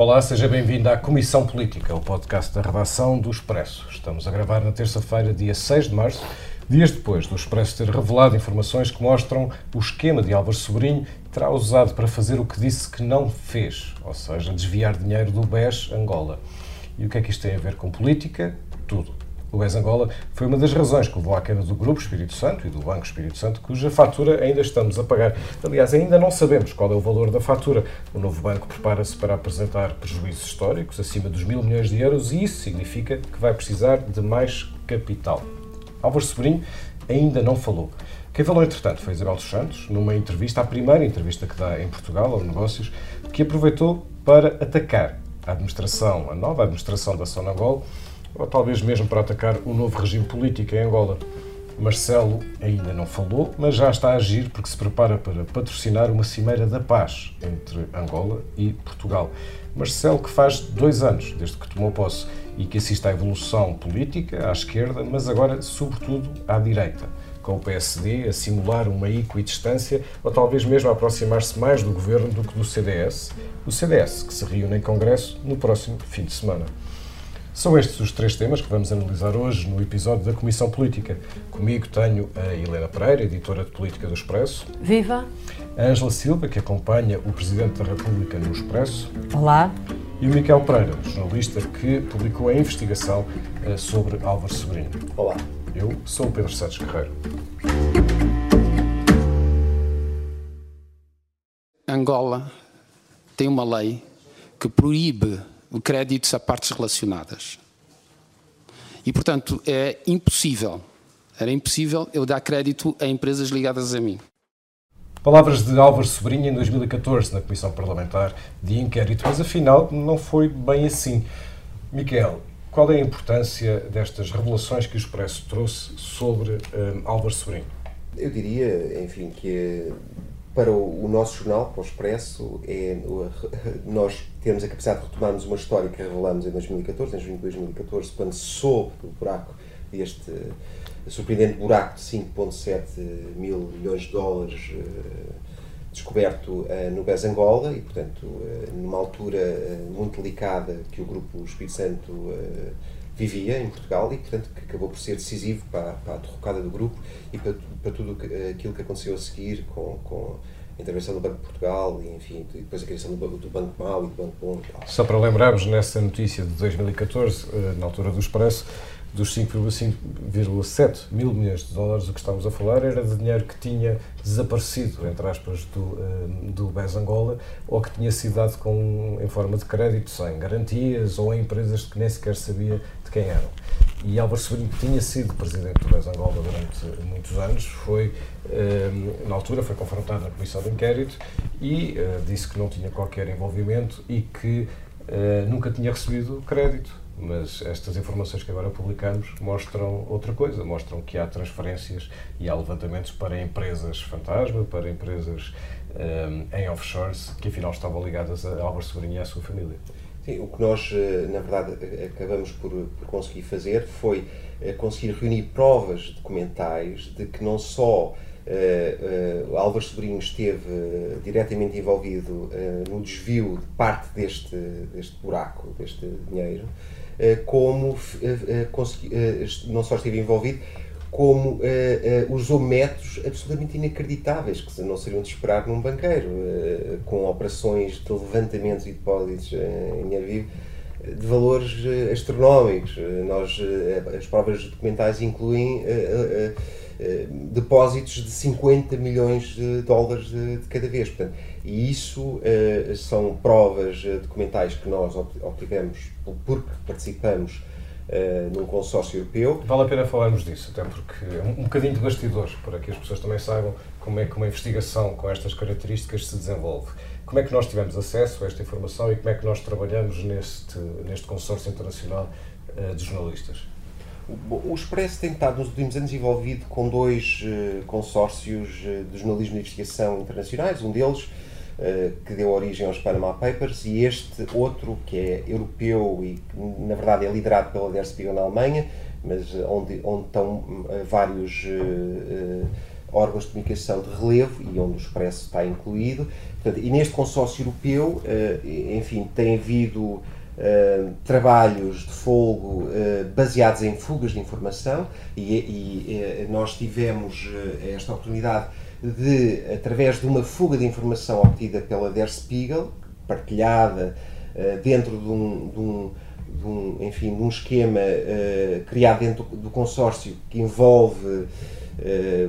Olá, seja bem-vindo à Comissão Política, o podcast da redação do Expresso. Estamos a gravar na terça-feira, dia 6 de março, dias depois do Expresso ter revelado informações que mostram o esquema de Álvaro Sobrinho terá usado para fazer o que disse que não fez, ou seja, desviar dinheiro do BES Angola. E o que é que isto tem a ver com política? Tudo. O BES Angola foi uma das razões que levou à queda do Grupo Espírito Santo e do Banco Espírito Santo, cuja fatura ainda estamos a pagar. Aliás, ainda não sabemos qual é o valor da fatura. O novo banco prepara-se para apresentar prejuízos históricos acima dos mil milhões de euros e isso significa que vai precisar de mais capital. Álvaro Sobrinho ainda não falou. Quem falou, entretanto, foi Isabel dos Santos, numa entrevista, a primeira entrevista que dá em Portugal, ao Negócios, que aproveitou para atacar a administração, a nova administração da Sonangol, ou talvez mesmo para atacar o novo regime político em Angola. Marcelo ainda não falou, mas já está a agir porque se prepara para patrocinar uma cimeira da paz entre Angola e Portugal. Marcelo, que faz dois anos desde que tomou posse e que assiste à evolução política à esquerda, mas agora, sobretudo, à direita, com o PSD a simular uma equidistância ou talvez mesmo a aproximar-se mais do governo do que do CDS, o CDS que se reúne em Congresso no próximo fim de semana. São estes os três temas que vamos analisar hoje no episódio da Comissão Política. Comigo tenho a Helena Pereira, editora de Política do Expresso. Viva! A Ângela Silva, que acompanha o Presidente da República no Expresso. Olá! E o Miquel Pereira, jornalista que publicou a investigação eh, sobre Álvaro Sobrinho. Olá! Eu sou o Pedro Santos Guerreiro. Angola tem uma lei que proíbe créditos a partes relacionadas. E, portanto, é impossível, era impossível eu dar crédito a empresas ligadas a mim. Palavras de Álvaro Sobrinho em 2014 na Comissão Parlamentar de Inquérito, mas afinal não foi bem assim. Miquel, qual é a importância destas revelações que o Expresso trouxe sobre um, Álvaro Sobrinho? Eu diria, enfim, que para o, o, nosso jornal, para o Expresso, é nós temos a capacidade de retomarmos uma história que revelamos em 2014, em junho de 2014, quando soube do buraco, deste surpreendente buraco de 5,7 mil milhões de dólares uh, descoberto uh, no BES Angola e, portanto, numa altura muito delicada que o Grupo Espírito Santo vivia em Portugal e, portanto, que acabou por ser decisivo para, para a derrocada do grupo e para, para tudo aquilo que aconteceu a seguir com, com a intervenção do Banco de Portugal e, enfim, depois a criação do, do Banco Mau e do Banco Bom. Só para lembrarmos, nessa notícia de 2014, eh, na altura do Expresso, dos 5,7 mil milhões de dólares, o que estávamos a falar era de dinheiro que tinha desaparecido, entre aspas, do, eh, do BES Angola, ou que tinha sido dado com, em forma de crédito, sem garantias, ou em empresas que nem sequer sabia de quem eram. E Álvaro Sobrinho, que tinha sido presidente do BES Angola durante muitos anos, foi, eh, na altura, foi confrontado na comissão de inquérito e uh, disse que não tinha qualquer envolvimento e que uh, nunca tinha recebido crédito. Mas estas informações que agora publicamos mostram outra coisa, mostram que há transferências e há levantamentos para empresas fantasma, para empresas em offshores que afinal estavam ligadas a Álvaro Sobrinho e à sua família. Sim, o que nós, eh, na verdade, acabamos por, por conseguir fazer foi eh, conseguir reunir provas documentais de que não só uh, uh, Álvaro Sobrinho esteve uh, diretamente envolvido uh, no desvio de parte deste, deste buraco, deste dinheiro, como não só esteve envolvido, como usou métodos absolutamente inacreditáveis que não seriam de esperar num banqueiro, com operações de levantamentos e depósitos em dinheiro vivo de valores astronómicos. Nós, as provas documentais incluem depósitos de 50 milhões de dólares de, de cada vez. Portanto, e isso são provas documentais que nós obtivemos porque participamos uh, num consórcio europeu. Vale a pena falarmos disso, até porque é um, um bocadinho de bastidores, para que as pessoas também saibam como é que uma investigação com estas características se desenvolve. Como é que nós tivemos acesso a esta informação e como é que nós trabalhamos neste, neste consórcio internacional de jornalistas? O Expresso tem estado nos últimos anos envolvido com dois uh, consórcios uh, de jornalismo de investigação internacionais. Um deles eh, que deu origem aos Panama Papers, e este outro, que é europeu e que, na verdade, é liderado pela Der Spiegel na Alemanha, mas onde, onde estão eh, vários órgãos de comunicação de relevo e onde o Expresso está incluído. Portanto, e neste consórcio europeu, enfim, tem havido Uh, trabalhos de fogo uh, baseados em fugas de informação e, e uh, nós tivemos esta oportunidade de, através de uma fuga de informação obtida pela Der Spiegel, partilhada dentro de um, de um, de um, enfim, de um esquema criado dentro do consórcio que envolve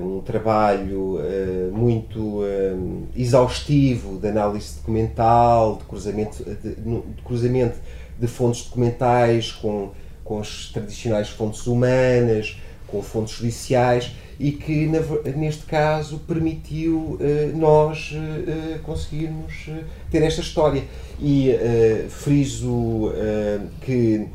um trabalho muito exaustivo de análise documental, de cruzamento, de, de cruzamento de fontes documentais com, com as tradicionais fontes humanas, com fontes judiciais e que, na, neste caso, permitiu uh, nós uh, conseguirmos ter esta história. E uh, friso que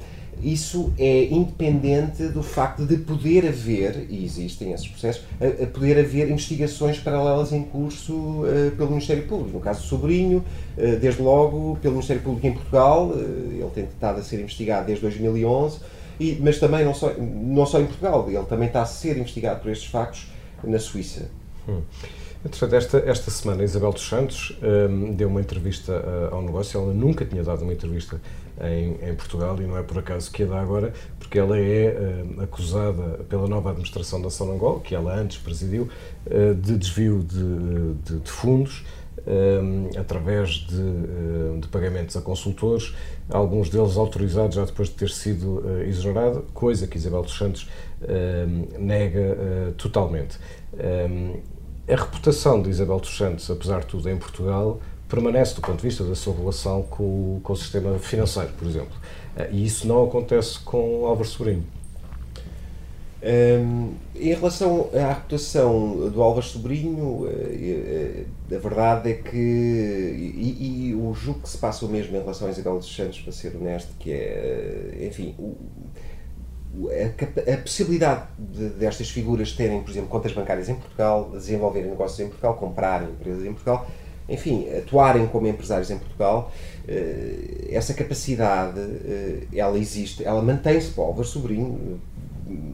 isso é independente do facto de poder haver, e existem esses processos, a, a poder haver investigações paralelas em curso uh, pelo Ministério Público. No caso do Sobrinho, uh, desde logo pelo Ministério Público em Portugal, uh, ele tem estado a ser investigado desde 2011, e, mas também não só, não só em Portugal, ele também está a ser investigado por estes factos na Suíça. Hum. Entretanto, esta, esta semana, Isabel dos Santos um, deu uma entrevista uh, ao negócio. Ela nunca tinha dado uma entrevista em, em, Portugal e não é por acaso que a dá agora, porque ela é uh, acusada pela nova administração da Sonangol, que ela antes presidiu, uh, de desvio de, de, de fundos. Um, através de, de, pagamentos a consultores, alguns deles autorizados já depois de ter sido exonerado, coisa que Isabel dos Santos nega totalmente. Um, a reputação de Isabel dos Santos, apesar de tudo, em Portugal, permanece do ponto de vista da sua relação com, com o sistema financeiro, por exemplo. Eh, e isso não acontece com Álvaro Sobrinho. Um, em relação à reputação do Álvaro Sobrinho, eh, eh, a verdade é que, e, e o julgo que se passa o mesmo em relação a Isabel dos Santos, para ser honesto, que é, enfim, o, a, possibilidade de, destas figuras terem, por exemplo, contas bancárias em Portugal, desenvolverem negócios em Portugal, comprarem empresas em Portugal, enfim, atuarem como empresários em Portugal, eh, essa capacidade, eh, ela existe, ela mantém-se para o Álvaro Sobrinho,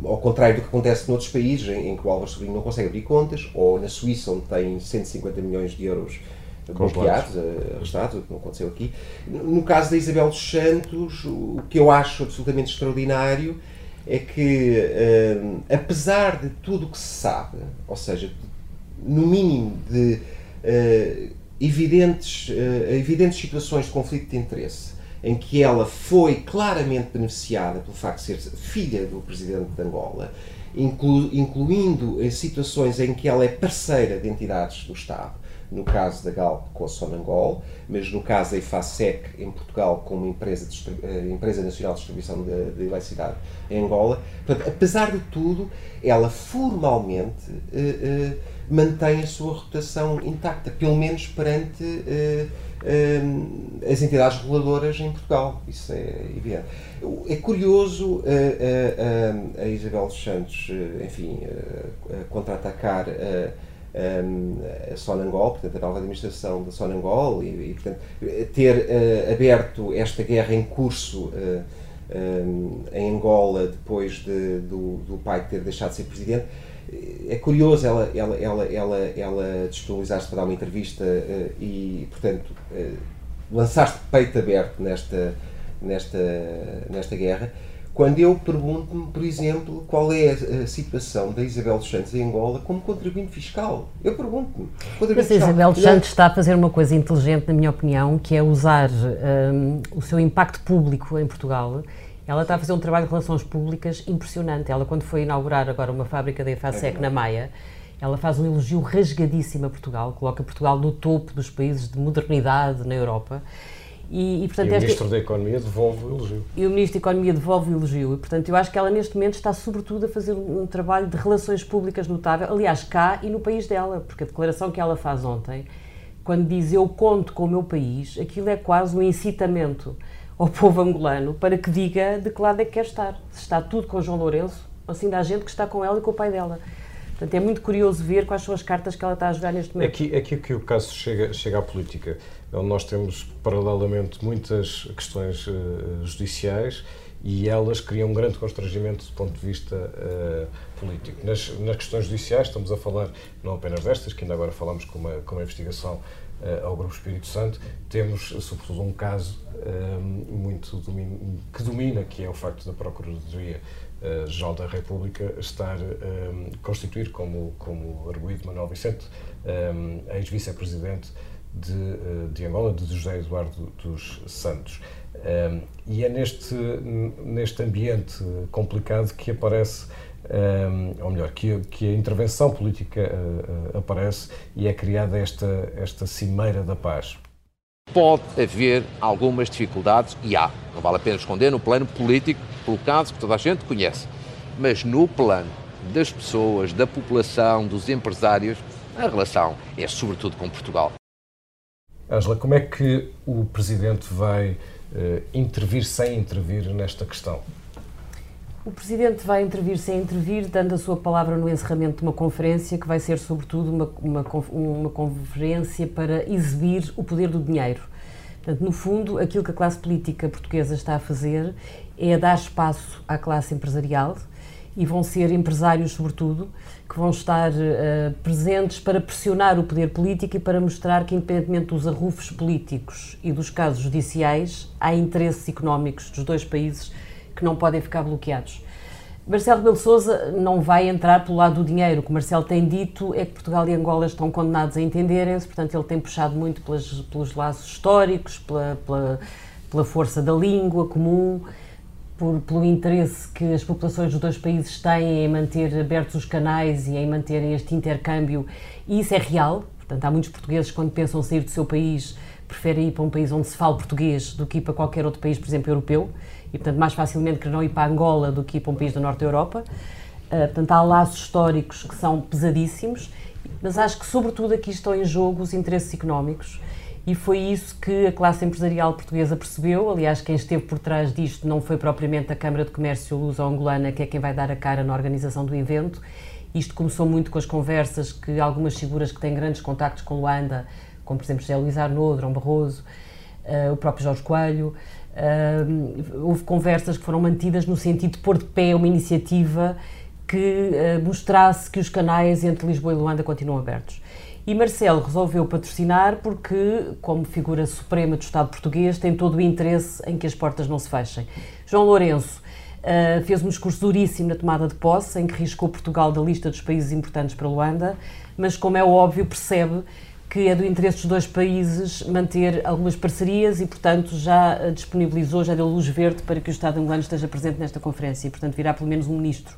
ao contrário do que acontece noutros países em, que o Álvaro Sobrinho não consegue abrir contas, ou na Suíça, onde tem 150 milhões de euros bloqueados, eh, arrestados, o que não aconteceu aqui. No caso da Isabel dos Santos, o que eu acho absolutamente extraordinário é que, apesar de tudo o que se sabe, ou seja, no mínimo de uh, evidentes, uh, evidentes situações de conflito de interesse, em que ela foi claramente beneficiada pelo facto de ser filha do presidente de Angola, inclu, incluindo situações em que ela é parceira de entidades do Estado, no caso da Galp com a Sonangol, mas no caso da IFASEC em Portugal com empresa, de, eh, empresa Nacional de Distribuição de, de Eletricidade em Angola. Portanto, apesar de tudo, ela formalmente uh, uh, mantém a sua reputação intacta, pelo menos perante as entidades reguladoras em Portugal. Isso é evidente. É curioso a Isabel Santos, enfim, contra-atacar um, a Sonangol, portanto, a nova administração da Sonangol, e, e portanto, ter uh, aberto esta guerra em curso uh, um, em Angola depois de, do, do pai ter deixado de ser presidente. É curioso ela, ela, ela, ela, ela disponibilizar-se para dar uma entrevista uh, e, portanto, lançar-se peito aberto nesta, nesta, nesta guerra quando eu pergunto-me, por exemplo, qual é a, situação da Isabel dos Santos em Angola como contribuinte fiscal. Eu pergunto-me. Mas a Isabel dos Santos está a fazer uma coisa inteligente, na minha opinião, que é usar um, o seu impacto público em Portugal. Ela está a fazer um trabalho de relações públicas impressionante. Ela, quando foi inaugurar agora uma fábrica da EFASEC é na Maia, ela faz um elogio rasgadíssimo a Portugal, coloca Portugal no topo dos países de modernidade na Europa. E, e, portanto, e o Ministro da Economia devolve o elogio. E o Ministro da Economia devolve o elogio. E, portanto, eu acho que ela neste momento está sobretudo a fazer um, trabalho de relações públicas notável, aliás, cá e no país dela, porque a declaração que ela faz ontem, quando diz eu conto com o meu país, aquilo é quase um incitamento ao povo angolano para que diga de que lado é que quer estar. Se está tudo com João Lourenço, ou se ainda há gente que está com ela e com o pai dela. Portanto, é muito curioso ver quais são as cartas que ela está a jogar neste momento. Aqui, aqui que o caso chega, chega à política, onde nós temos paralelamente muitas questões uh, judiciais e elas criam um grande constrangimento do ponto de vista uh, político. Nas, nas, questões judiciais, estamos a falar não apenas destas, que ainda agora falamos com uma, com uma investigação uh, ao Grupo Espírito Santo, temos, sobretudo, um caso muito que domina, que é o facto da Procuradoria Geral da República estar um, constituir como, como arguído Manuel Vicente, um, ex-vice-presidente de, de Angola, de José Eduardo dos Santos. Um, e é neste, neste ambiente complicado que aparece, um, ou melhor, que, que a intervenção política uh, aparece e é criada esta, esta cimeira da paz. Pode haver algumas dificuldades, e há, não vale a pena esconder, no plano político, pelo caso que toda a gente conhece. Mas no plano das pessoas, da população, dos empresários, a relação é sobretudo com Portugal. Ângela, como é que o Presidente vai uh, intervir sem intervir nesta questão? O Presidente vai intervir sem intervir, dando a sua palavra no encerramento de uma conferência que vai ser, sobretudo, uma, uma, uma conferência para exibir o poder do dinheiro. Portanto, no fundo, aquilo que a classe política portuguesa está a fazer é dar espaço à classe empresarial e vão ser empresários, sobretudo, que vão estar uh, presentes para pressionar o poder político e para mostrar que, independentemente dos arrufos políticos e dos casos judiciais, há interesses económicos dos dois países que não podem ficar bloqueados. Marcelo Rebelo Sousa não vai entrar pelo lado do dinheiro. O que Marcelo tem dito é que Portugal e Angola estão condenados a entenderem-se, portanto, ele tem puxado muito pelas, pelos laços históricos, pela, pela, pela força da língua comum por, pelo interesse que as populações dos dois países têm em manter abertos os canais e em manterem este intercâmbio, e isso é real. Portanto, há muitos portugueses, quando pensam sair do seu país, preferem ir para um país onde se fala português do que ir para qualquer outro país, por exemplo, europeu, e, portanto, mais facilmente que não ir para Angola do que ir para um país do norte da Europa. Uh, portanto, há laços históricos que são pesadíssimos, mas acho que, sobretudo, aqui estão em jogo os interesses económicos e foi isso que a classe empresarial portuguesa percebeu. Aliás, quem esteve por trás disto não foi propriamente a Câmara de Comércio Luso-Angolana, que é quem vai dar a cara na organização do evento. Isto começou muito com as conversas que algumas figuras que têm grandes contactos com Luanda, como por exemplo José Luís Arnaud, Drão Barroso, uh, o próprio Jorge Coelho, uh, houve conversas que foram mantidas no sentido de pôr de pé uma iniciativa que uh, mostrasse que os canais entre Lisboa e Luanda continuam abertos. E Marcelo resolveu patrocinar porque, como figura suprema do Estado português, tem todo o interesse em que as portas não se fechem. João Lourenço uh, fez um discurso duríssimo na tomada de posse, em que riscou Portugal da lista dos países importantes para Luanda, mas, como é óbvio, percebe que é do interesse dos dois países manter algumas parcerias e, portanto, já disponibilizou, já deu luz verde para que o Estado angolano esteja presente nesta conferência e, portanto, virá pelo menos um ministro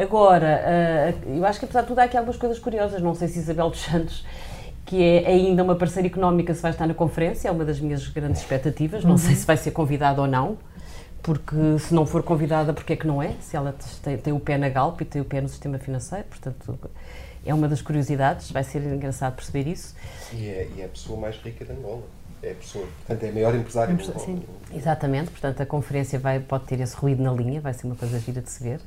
Agora, uh, eu acho que apesar de tudo há aqui algumas coisas curiosas. Não sei se Isabel dos Santos, que é ainda uma parceira económica, se vai estar na conferência, é uma das minhas grandes expectativas. Não uhum. sei se vai ser convidada ou não, porque se não for convidada, porque é que não é? Se ela tem, tem o pé na Galp e tem o pé no sistema financeiro, portanto é uma das curiosidades, vai ser engraçado perceber isso. E é, e é a pessoa mais rica de Angola. É a pessoa, portanto, é a maior empresária de Angola. Sim, exatamente, portanto a conferência vai, pode ter esse ruído na linha, vai ser uma coisa gira de se ver.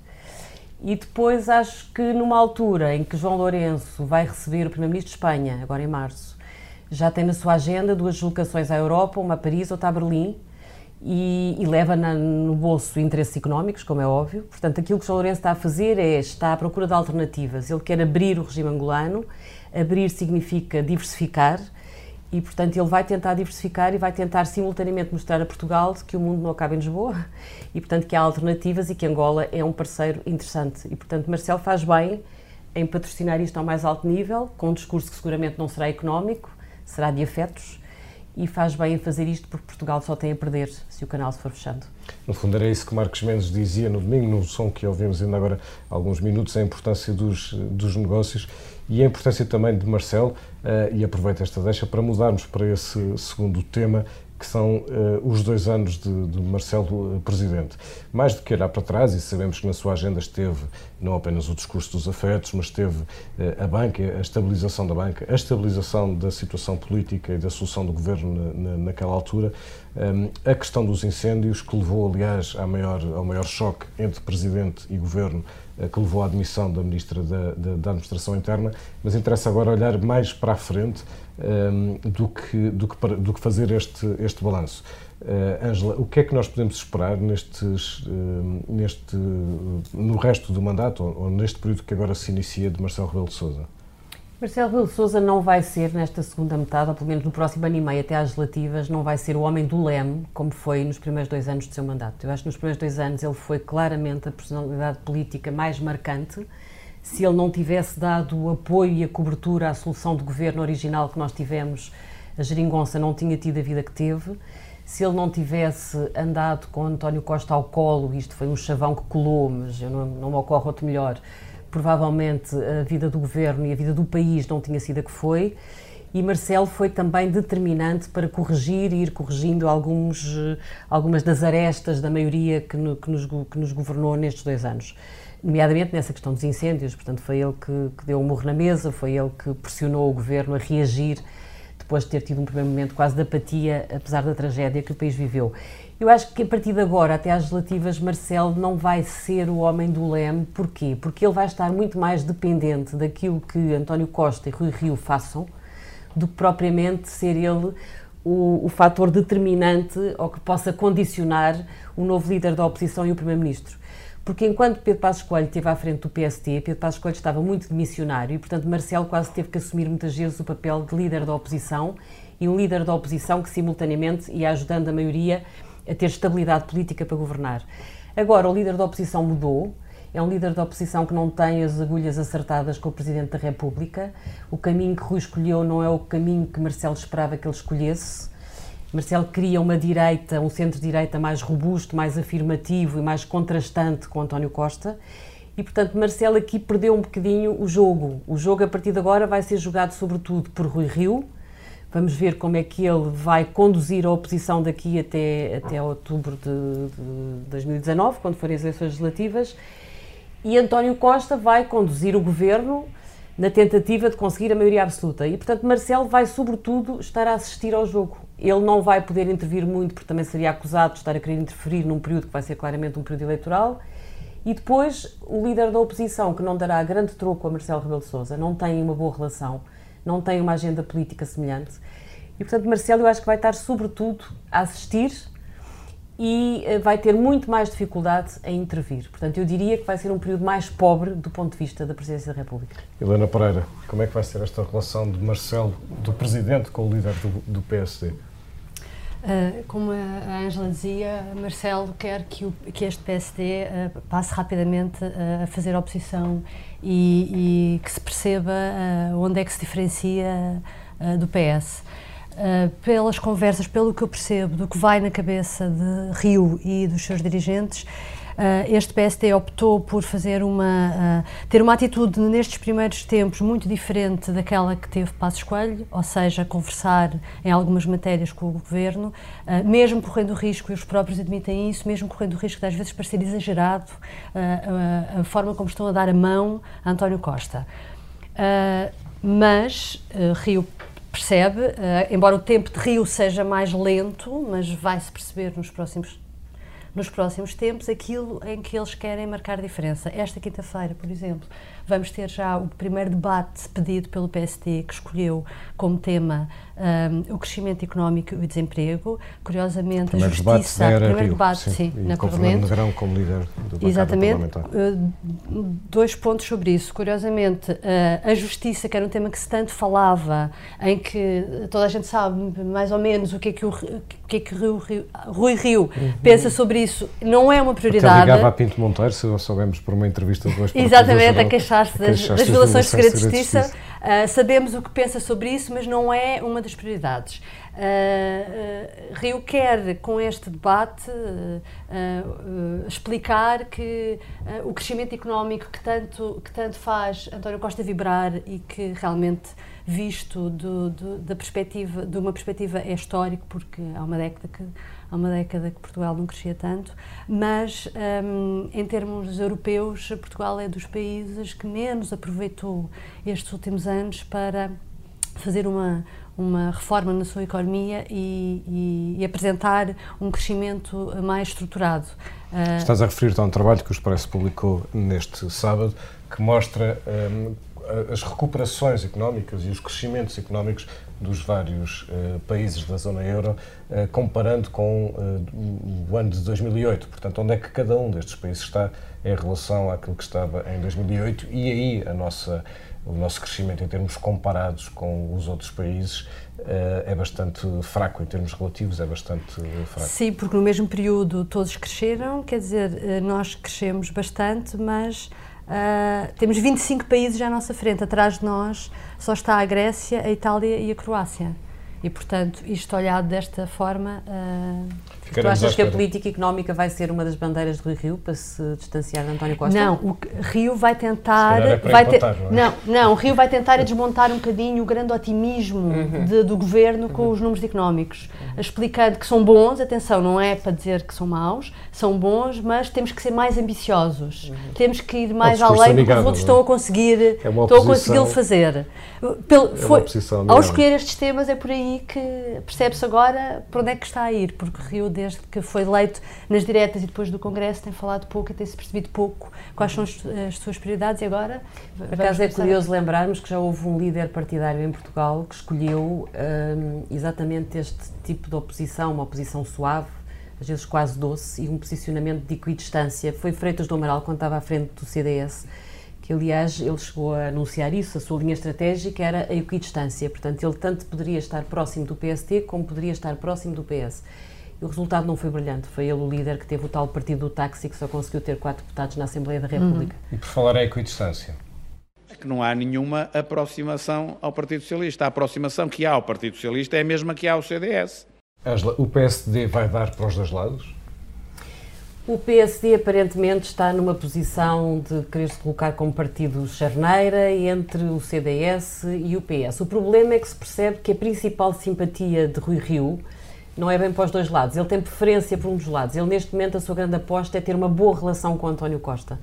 E depois acho que numa altura em que João Lourenço vai receber o Primeiro-Ministro de Espanha, agora em março, já tem na sua agenda duas deslocações à Europa, uma a Paris, outra a Berlim, e, e leva na, no bolso interesses económicos, como é óbvio. Portanto, aquilo que João Lourenço está a fazer é, está à procura de alternativas. Ele quer abrir o regime angolano, abrir significa diversificar, e, portanto, ele vai tentar diversificar e vai tentar simultaneamente mostrar a Portugal que o mundo não acaba em Lisboa e, portanto, que há alternativas e que Angola é um parceiro interessante. E, portanto, Marcelo faz bem em patrocinar isto ao mais alto nível, com um discurso que seguramente não será económico, será de afetos, e faz bem em fazer isto porque Portugal só tem a perder se o canal se for fechando. No fundo era isso que Marcos Mendes dizia no domingo, no som que ouvimos ainda agora há alguns minutos, a importância dos, dos negócios e a importância também de Marcelo, uh, e aproveito esta deixa para mudarmos para esse segundo tema, que são uh, os dois anos de, de, Marcelo Presidente. Mais do que olhar para trás, e sabemos que na sua agenda esteve não apenas o discurso dos afetos, mas esteve uh, a banca, a estabilização da banca, a estabilização da situação política e da solução do governo na, na, naquela altura, um, a questão dos incêndios, que levou, aliás, maior, ao maior choque entre Presidente e Governo eh, que levou à admissão da Ministra da, da, da, Administração Interna, mas interessa agora olhar mais para a frente um, ehm, do, que, do, que, do que fazer este, este balanço. Ângela, uh, o que é que nós podemos esperar nestes, uh, neste, no resto do mandato, ou, ou, neste período que agora se inicia de Marcelo Rebelo de Sousa? Marcelo Rebelo Sousa não vai ser, nesta segunda metade, ou pelo menos no próximo ano e meio, até às legislativas, não vai ser o homem do leme, como foi nos primeiros dois anos do seu mandato. Eu acho que nos primeiros dois anos ele foi claramente a personalidade política mais marcante. Se ele não tivesse dado o apoio e a cobertura à solução de governo original que nós tivemos, a geringonça não tinha tido a vida que teve se ele não tivesse andado com António Costa ao colo, isto foi um chavão que colou, mas eu não, não me ocorre outro melhor, provavelmente a vida do governo e a vida do país não tinha sido a que foi. E Marcelo foi também determinante para corrigir e ir corrigindo alguns, algumas das arestas da maioria que, no, que, nos, que nos governou nestes dois anos nomeadamente nessa questão dos incêndios. Portanto, foi ele que, que, deu um murro na mesa, foi ele que pressionou o governo a reagir depois de ter tido um primeiro momento quase de apatia, apesar da tragédia que o país viveu. Eu acho que a partir de agora, até às relativas, Marcelo não vai ser o homem do leme. Porquê? Porque ele vai estar muito mais dependente daquilo que António Costa e Rui Rio façam do que propriamente ser ele o, o fator determinante ou que possa condicionar o novo líder da oposição e o primeiro-ministro. Porque enquanto Pedro Passos Coelho esteve à frente do PST, Pedro Passos Coelho estava muito de missionário e, portanto, Marcelo quase teve que assumir muitas vezes o papel de líder da oposição e um líder da oposição que, simultaneamente, ia ajudando a maioria a ter estabilidade política para governar. Agora, o líder da oposição mudou, é um líder da oposição que não tem as agulhas acertadas com o Presidente da República. O caminho que Rui escolheu não é o caminho que Marcelo esperava que ele escolhesse. Marcelo queria uma direita, um centro-direita mais robusto, mais afirmativo e mais contrastante com António Costa. E, portanto, Marcelo aqui perdeu um bocadinho o jogo. O jogo, a partir de agora, vai ser jogado sobretudo por Rui Rio. Vamos ver como é que ele vai conduzir a oposição daqui até, até outubro de, de 2019, quando forem as eleições legislativas. E António Costa vai conduzir o governo na tentativa de conseguir a maioria absoluta. E, portanto, Marcelo vai, sobretudo, estar a assistir ao jogo. Ele não vai poder intervir muito, porque também seria acusado de estar a querer interferir num período que vai ser claramente um período eleitoral. E depois, o líder da oposição, que não dará grande troco a Marcelo Rebelo de Sousa, não tem uma boa relação, não tem uma agenda política semelhante. E, portanto, Marcelo, eu acho que vai estar, sobretudo, a assistir e eh, vai ter muito mais dificuldade em intervir. Portanto, eu diria que vai ser um período mais pobre do ponto de vista da Presidência da República. Helena Pereira, como é que vai ser esta relação de Marcelo, do Presidente, com o líder do, do PSD? Uh, como a Ângela dizia, Marcelo quer que, o, que este PSD uh, ah, passe rapidamente uh, a fazer oposição e, e que se perceba onde é que se diferencia do PS. Pelas conversas, pelo que eu percebo, do que vai na cabeça de Rio e dos seus dirigentes, este PST optou por fazer uma, uh, ter uma atitude nestes primeiros tempos muito diferente daquela que teve Passos Coelho, ou seja, conversar em algumas matérias com o governo, mesmo correndo o risco, e os próprios admitem isso, mesmo correndo o risco de às vezes parecer exagerado a forma como estão a dar a mão a António Costa. mas Rio percebe, embora o tempo de rio seja mais lento, mas vai-se perceber nos próximos, nos próximos tempos aquilo em que eles querem marcar diferença. Esta quinta-feira, por exemplo, vamos ter já o primeiro debate pedido pelo PST, que escolheu como tema um, o crescimento económico e o desemprego. Curiosamente, primeiro a justiça. Debate primeiro Rio, debate, sim, sim, na com Parlamento. Negrão como líder do Exatamente. Uh, dois pontos sobre isso. Curiosamente, uh, a justiça, que era um tema que se tanto falava, em que toda a gente sabe mais ou menos o que é que o, o que é que Rio, Rio, Rui Rio uhum. pensa sobre isso, não é uma prioridade. Até ligava a Pinto Monteiro, se soubemos por uma entrevista de dois Exatamente, a queixar-se das, das, violações de segredo de justiça. Uh, sabemos o que pensa sobre isso, mas não é uma das prioridades. Uh, Rio quer, com este debate, explicar que o crescimento económico que tanto, que tanto faz António Costa vibrar e que realmente visto do, do, da perspectiva, de uma perspectiva é histórico, porque há uma década que há uma década que Portugal não crescia tanto, mas um, em termos europeus, Portugal é dos países que menos aproveitou estes últimos anos para fazer uma, uma reforma na sua economia e, e, e apresentar um crescimento mais estruturado. Uh, Estás a referir-te a um trabalho que o Expresso publicou neste sábado que mostra um, as recuperações económicas e os crescimentos económicos dos vários uh, países da zona euro, uh, comparando com uh, o ano de 2008. Portanto, onde é que cada um destes países está em relação àquilo que estava em 2008 e aí a nossa, o nosso crescimento em termos comparados com os outros países é bastante fraco, em termos relativos é bastante fraco. Sim, porque no mesmo período todos cresceram, quer dizer, nós crescemos bastante, mas Uh, temos 25 países à nossa frente. Atrás de nós só está a Grécia, a Itália e a Croácia. E, portanto, isto olhado desta forma. Uh, tu achas que a política económica vai ser uma das bandeiras de Rui Rio para se distanciar de António Costa? Não, o Rio vai tentar. É vai ter, não, é? não, não, o Rio vai tentar é desmontar um bocadinho o grande otimismo uhum. de, do governo com uhum. os números económicos, uhum. explicando que são bons, atenção, não é para dizer que são maus, são bons, mas temos que ser mais ambiciosos, uhum. temos que ir mais além do que os outros estão a conseguir, é estão a conseguir fazer. Pelo, é foi, ao escolher estes temas é por aí que percebe-se agora para onde é que está a ir, porque Rio, desde que foi eleito nas diretas e depois do Congresso, tem falado pouco e tem-se percebido pouco quais são as, as, suas prioridades e agora... Por acaso é curioso lembrarmos que já houve um líder partidário em Portugal que escolheu um, exatamente este tipo de oposição, uma oposição suave, às vezes quase doce, e um posicionamento de equidistância. Foi Freitas do Amaral, quando estava à frente do CDS, que aliás ele chegou a anunciar isso, a sua linha estratégica era a equidistância, portanto ele tanto poderia estar próximo do PST como poderia estar próximo do PS. E o resultado não foi brilhante, foi ele o líder que teve o tal partido do táxi que só conseguiu ter quatro deputados na Assembleia da República. Uhum. E por falar em equidistância? É que não há nenhuma aproximação ao Partido Socialista. A aproximação que há ao Partido Socialista é a mesma que há ao CDS. Angela, o PSD vai dar para os dois lados? O PSD aparentemente está numa posição de querer se colocar como partido charneira entre o CDS e o PS. O problema é que se percebe que a principal simpatia de Rui Rio não é bem para os dois lados. Ele tem preferência por um dos lados. Ele, neste momento, a sua grande aposta é ter uma boa relação com António Costa.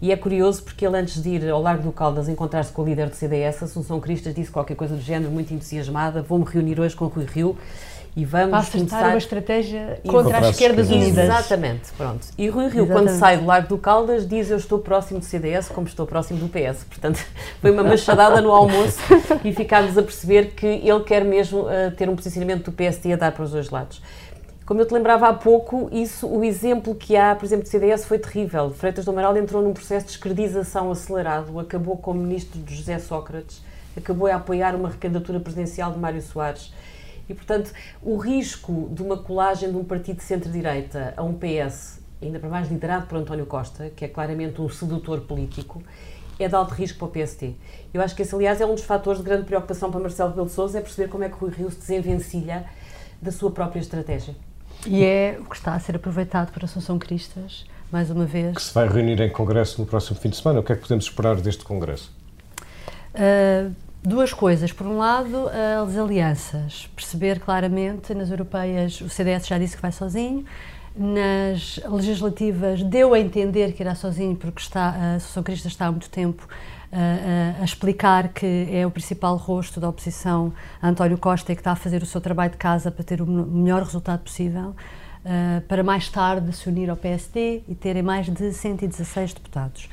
E é curioso porque ele, antes de ir ao Largo do Caldas encontrar-se com o líder do CDS, Assunção Cristas, disse qualquer coisa do género, muito entusiasmada: vou-me reunir hoje com Rui Rio e vamos Para começar uma estratégia contra as esquerdas unidas. Exatamente, pronto. E Rui Rio, Exatamente. quando sai do Largo do Caldas, diz eu estou próximo do CDS como estou próximo do PS. Portanto, foi uma machadada no almoço e ficámos a perceber que ele quer mesmo uh, ter um posicionamento do PSD a dar para os dois lados. Como eu te lembrava há pouco, isso, o exemplo que há, por exemplo, do CDS foi terrível. Freitas do Amaral entrou num processo de esquerdização acelerado, acabou como ministro de José Sócrates, acabou a apoiar uma recandidatura presidencial de Mário Soares e, portanto, o risco de uma colagem de um partido de centro-direita a um PS, ainda para mais liderado por António Costa, que é claramente um sedutor político, é de alto risco para o PST. Eu acho que esse, aliás, é um dos fatores de grande preocupação para Marcelo Rebelo de Sousa, é perceber como é que o Rui Rio se desenvencilha da sua própria estratégia. E é o que está a ser aproveitado para Assunção Cristas, mais uma vez. Que se vai reunir em Congresso no próximo fim de semana. O que é que podemos esperar deste Congresso? Uh, Duas coisas. Por um lado, as alianças. Perceber claramente, nas europeias, o CDS já disse que vai sozinho, nas legislativas deu a entender que irá sozinho, porque está, a Associação Crista está há muito tempo a, a, explicar que é o principal rosto da oposição a António Costa e que está a fazer o seu trabalho de casa para ter o melhor resultado possível, uh, para mais tarde se unir ao PSD e terem mais de 116 deputados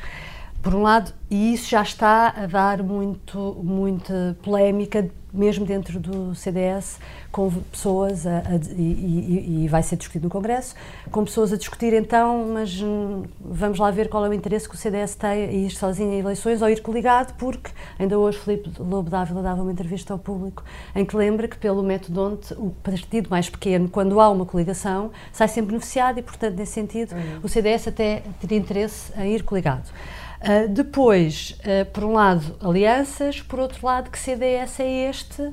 por um lado, e isso já está a dar muito, muita polémica, mesmo dentro do CDS, com pessoas, a, a, e, e, vai ser discutido no Congresso, com pessoas a discutir então, mas hum, vamos lá ver qual é o interesse que o CDS tem a ir sozinho em eleições ou ir coligado, porque ainda hoje Filipe Lobo Dávila dava uma entrevista ao público em que lembra que pelo método onde o partido mais pequeno, quando há uma coligação, sai sempre beneficiado e, portanto, nesse sentido, uhum. o CDS até teria interesse em ir coligado. Uh, depois, uh, por um lado, alianças, por outro lado, que CDS é este?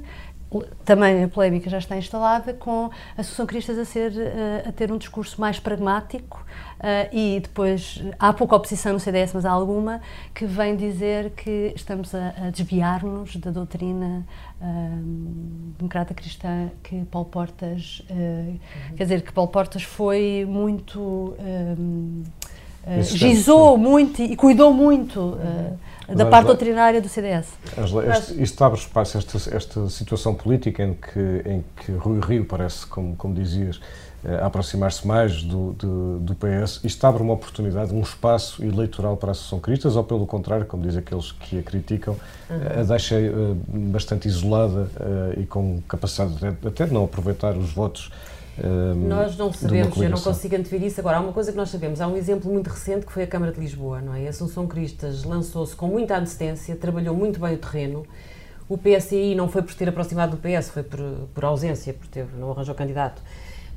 Também a polémica já está instalada com a Associação Cristas a, ser, uh, a ter um discurso mais pragmático e depois há pouca oposição no CDS, mas há alguma que vem dizer que estamos a, a desviar-nos da doutrina democrata cristã que Paulo Portas, uhum. quer dizer, que Paulo Portas foi muito uh, gizou muito e cuidou muito uh, da parte doutrinária do CDS. Angela, este, isto abre espaço, esta, esta situação política em que, em que Rui Rio parece, como, como dizias, eh, aproximar-se mais do, do, do, PS, isto abre uma oportunidade, um espaço eleitoral para a Associação Cristas, ou pelo contrário, como dizem aqueles que a criticam, uhum. a deixa uh, bastante isolada uh, e com capacidade de, até de não aproveitar os votos nós não sabemos, eu não consigo antever isso. Agora, há uma coisa que nós sabemos, há um exemplo muito recente que foi a Câmara de Lisboa, não é? A Assunção Cristas lançou-se com muita antecedência, trabalhou muito bem o terreno. O PSI não foi por ter aproximado do PS, foi por, por ausência, por ter, não arranjou candidato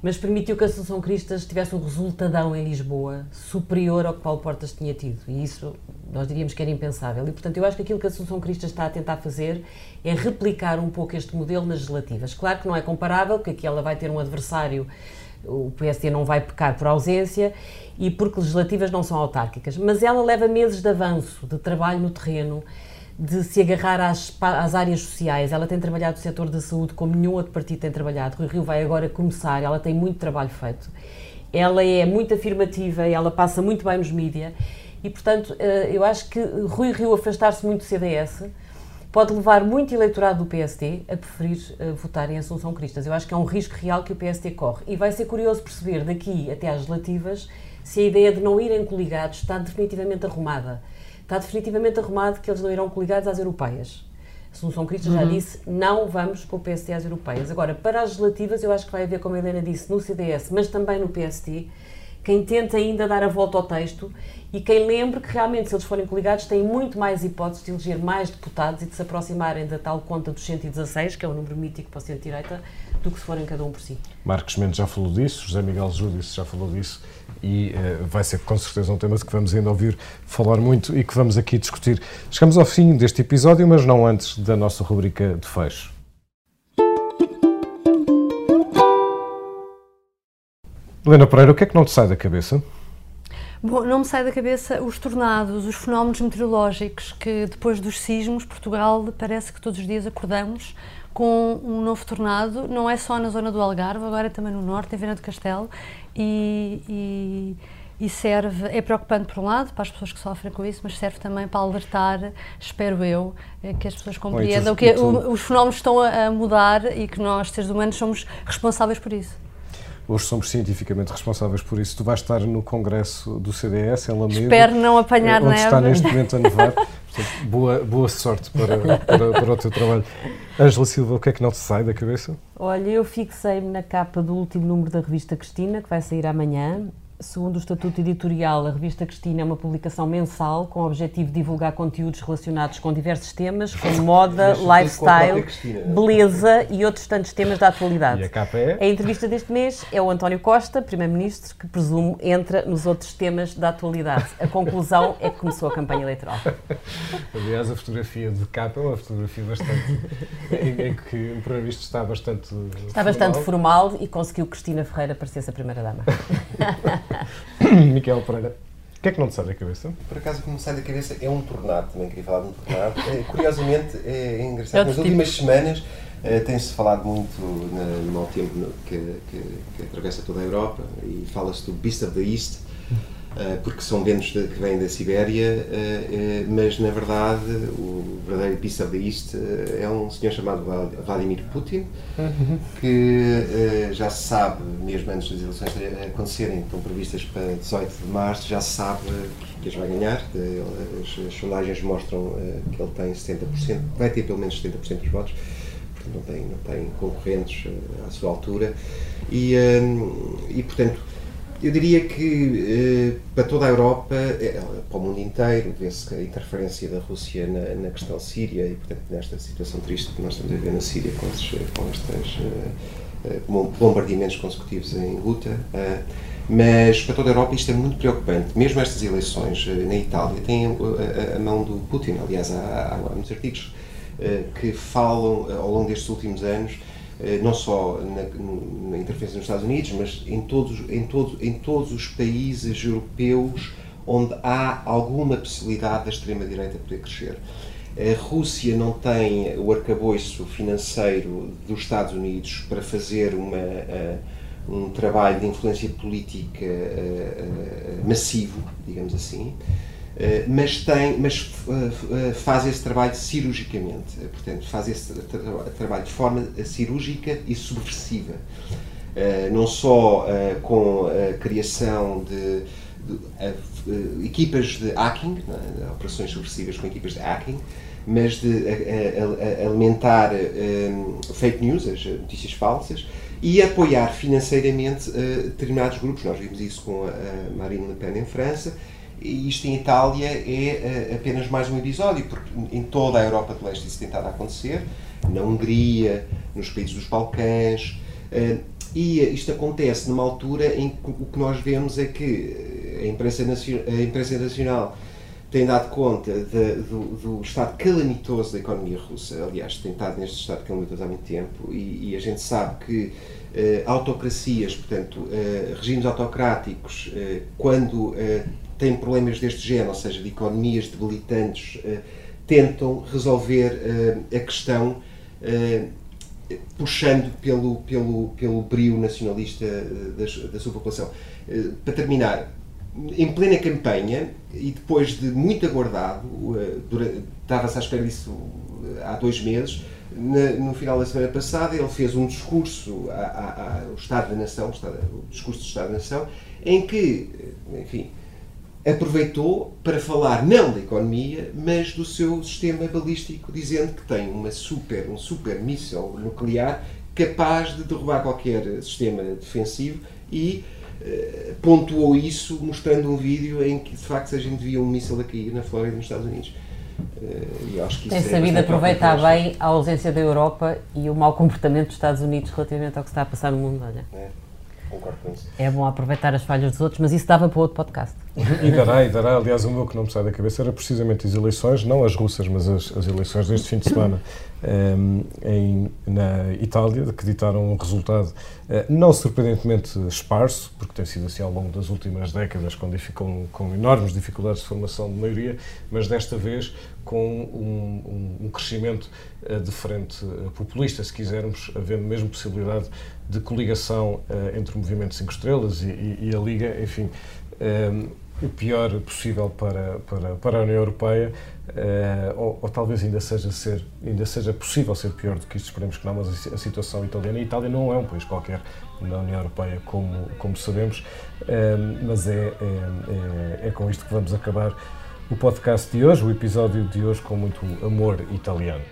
mas permitiu que a Assunção Cristas tivesse um resultadão em Lisboa superior ao que Paulo Portas tinha tido. E isso nós diríamos que era impensável. E, portanto, eu acho que aquilo que a Assunção Cristas está a tentar fazer é replicar um pouco este modelo nas legislativas. Claro que não é comparável, porque aqui ela vai ter um adversário, o PSD não vai pecar por ausência e porque legislativas não são autárquicas. Mas ela leva meses de avanço, de trabalho no terreno de se agarrar às, às, áreas sociais. Ela tem trabalhado no setor da saúde como nenhum outro partido tem trabalhado. Rui Rio vai agora começar, ela tem muito trabalho feito. Ela é muito afirmativa, ela passa muito bem nos mídias e, portanto, eh, eu acho que Rui Rio afastar-se muito do CDS pode levar muito eleitorado do PSD a preferir uh, votar em Assunção Cristas. Eu acho que é um risco real que o PSD corre. E vai ser curioso perceber daqui até às legislativas se a ideia de não irem coligados está definitivamente arrumada está definitivamente arrumado que eles não irão coligados às europeias. A Assunção Cristas uhum. já disse, não vamos com o PSD às europeias. Agora, para as legislativas, eu acho que vai haver, como a Helena disse, no CDS, mas também no PST, quem tenta ainda dar a volta ao texto e quem lembre que realmente, se eles forem coligados, têm muito mais hipóteses de eleger mais deputados e de se aproximarem da tal conta dos 116, que é o número mítico para o centro-direita, do que se forem cada um por si. Marcos Mendes já falou disso, José Miguel Júdice já falou disso e uh, vai ser com certeza um tema que vamos ainda ouvir falar muito e que vamos aqui discutir. Chegamos ao fim deste episódio, mas não antes da nossa rubrica de fecho. Helena Pereira, o que é que não te sai da cabeça? Bom, não me sai da cabeça os tornados, os fenómenos meteorológicos que depois dos sismos, Portugal parece que todos os dias acordamos com um novo tornado, não é só na zona do Algarve, agora é também no norte, em Viana do Castelo, e, e, e, serve, é preocupante por um lado, para as pessoas que sofrem com isso, mas serve também para alertar, espero eu, eh, que as pessoas compreendam que os fenómenos estão a mudar e que nós, seres humanos, somos responsáveis por isso. Hoje somos cientificamente responsáveis por isso. Tu vais estar no congresso do CDS em Lamego. Espero não apanhar onde neve. está neste momento a nevar. Boa, boa sorte para, para, para, o teu trabalho. Ângela Silva, o que é que não te sai da cabeça? Olha, eu fixei-me na capa do último número da revista Cristina, que vai sair amanhã, Segundo o Estatuto Editorial, a revista Cristina é uma publicação mensal com o objetivo de divulgar conteúdos relacionados com diversos temas, como moda, lifestyle, beleza e outros tantos temas da atualidade. E a capa é? A entrevista deste mês é o António Costa, Primeiro-Ministro, que presumo entra nos outros temas da atualidade. A conclusão é que começou a campanha eleitoral. Aliás, a fotografia de capa é uma fotografia bastante. em, que o Primeiro-Ministro está bastante. Está bastante formal e conseguiu que Cristina Ferreira parecesse a Primeira-Dama. Miquel Pereira. O que é que não te sai da cabeça? Por acaso, o que me sai da cabeça é um tornado. Também queria falar de um tornado. É, curiosamente, é, engraçado. É Nas últimas tipo. semanas é, tem-se falado muito no mau tempo que, que, que, atravessa toda a Europa e fala-se do Beast of the East, eh, porque são ventos de, que vêm da Sibéria, eh, eh, mas na verdade o verdadeiro Beast of the East é um senhor chamado Vladimir Putin, que já se sabe, mesmo antes das eleições acontecerem, estão previstas para 18 de março, já se sabe que as vai ganhar. As, as sondagens mostram que ele tem 70%, vai ter pelo menos 70% dos votos não tem, não tem concorrentes à sua altura e, e portanto eu diria que eh, para toda a Europa, eh, para o mundo inteiro, vê-se a interferência da Rússia na, na, questão síria e, portanto, nesta situação triste que nós estamos a ver na Síria com, estes, com estes eh, bombardeamentos consecutivos em Guta. mas para toda a Europa isto é muito preocupante. Mesmo estas eleições na Itália têm a, mão do Putin. Aliás, há, há, muitos artigos que falam ao longo destes últimos anos eh, não só na, na, interferência nos Estados Unidos, mas em todos, em, todos, em todos os países europeus onde há alguma possibilidade da extrema-direita poder crescer. A Rússia não tem o arcabouço financeiro dos Estados Unidos para fazer uma, eh, um trabalho de influência política massivo, digamos assim, mas, tem, mas faz esse trabalho cirurgicamente, portanto, faz esse trabalho de forma cirúrgica e subversiva. não só com a criação de, de equipas de hacking, é? operações subversivas com equipas de hacking, mas de alimentar fake news, as notícias falsas, e apoiar financeiramente determinados grupos. Nós vimos isso com a Marine Le Pen em França, e isto em Itália é uh, apenas mais um episódio, porque em toda a Europa de Leste isso tem estado a acontecer, na Hungria, nos países dos Balcãs, uh, e isto acontece numa altura em que o que nós vemos é que a imprensa, a imprensa tem dado conta de, do, do, estado calamitoso da economia russa. Aliás, tem estado neste estado calamitoso há muito tempo. E, e a gente sabe que autocracias, portanto, regimes autocráticos, quando têm problemas deste género, ou seja, de economias debilitantes, tentam resolver a questão puxando pelo, pelo, pelo brio nacionalista da, da sua população. Para terminar, em plena campanha e depois de muito aguardado, eh, estava-se à espera disso eh, há dois meses, no final da semana passada ele fez um discurso ao Estado da Nação, o discurso do Estado da Nação, em que, eh, enfim, aproveitou para falar não da economia, mas do seu sistema balístico, dizendo que tem uma super, um super míssil nuclear capaz de derrubar qualquer sistema defensivo e eh, pontuou isso mostrando um vídeo em que de facto a gente via um míssil a cair na Flórida nos Estados Unidos. Uh, Tem é sabido aproveitar bem a ausência da Europa e o mau comportamento dos Estados Unidos relativamente ao que está a passar no mundo. Olha. É, concordo com isso. É bom aproveitar as falhas dos outros, mas isso dava para outro podcast. E dará, e dará. Aliás, o meu que não me sai da cabeça era precisamente as eleições, não as russas, mas as, as eleições deste fim de semana um, em, na Itália, que ditaram um resultado uh, não surpreendentemente esparso, porque tem sido assim ao longo das últimas décadas, com, com, com enormes dificuldades de formação de maioria, mas desta vez com um, um, um crescimento uh, de frente uh, populista, se quisermos, havendo mesmo possibilidade de coligação entre o Movimento 5 Estrelas e, e, e a Liga, enfim o pior possível para, para, para a União Europeia, uh, ou, ou, talvez ainda seja, ser, ainda seja possível ser pior do que isto, esperemos que não, mas a, situação italiana, a Itália não é um país qualquer na União Europeia, como, como sabemos, uh, mas é, é, é, é com isto que vamos acabar o podcast de hoje, o episódio de hoje com muito amor italiano.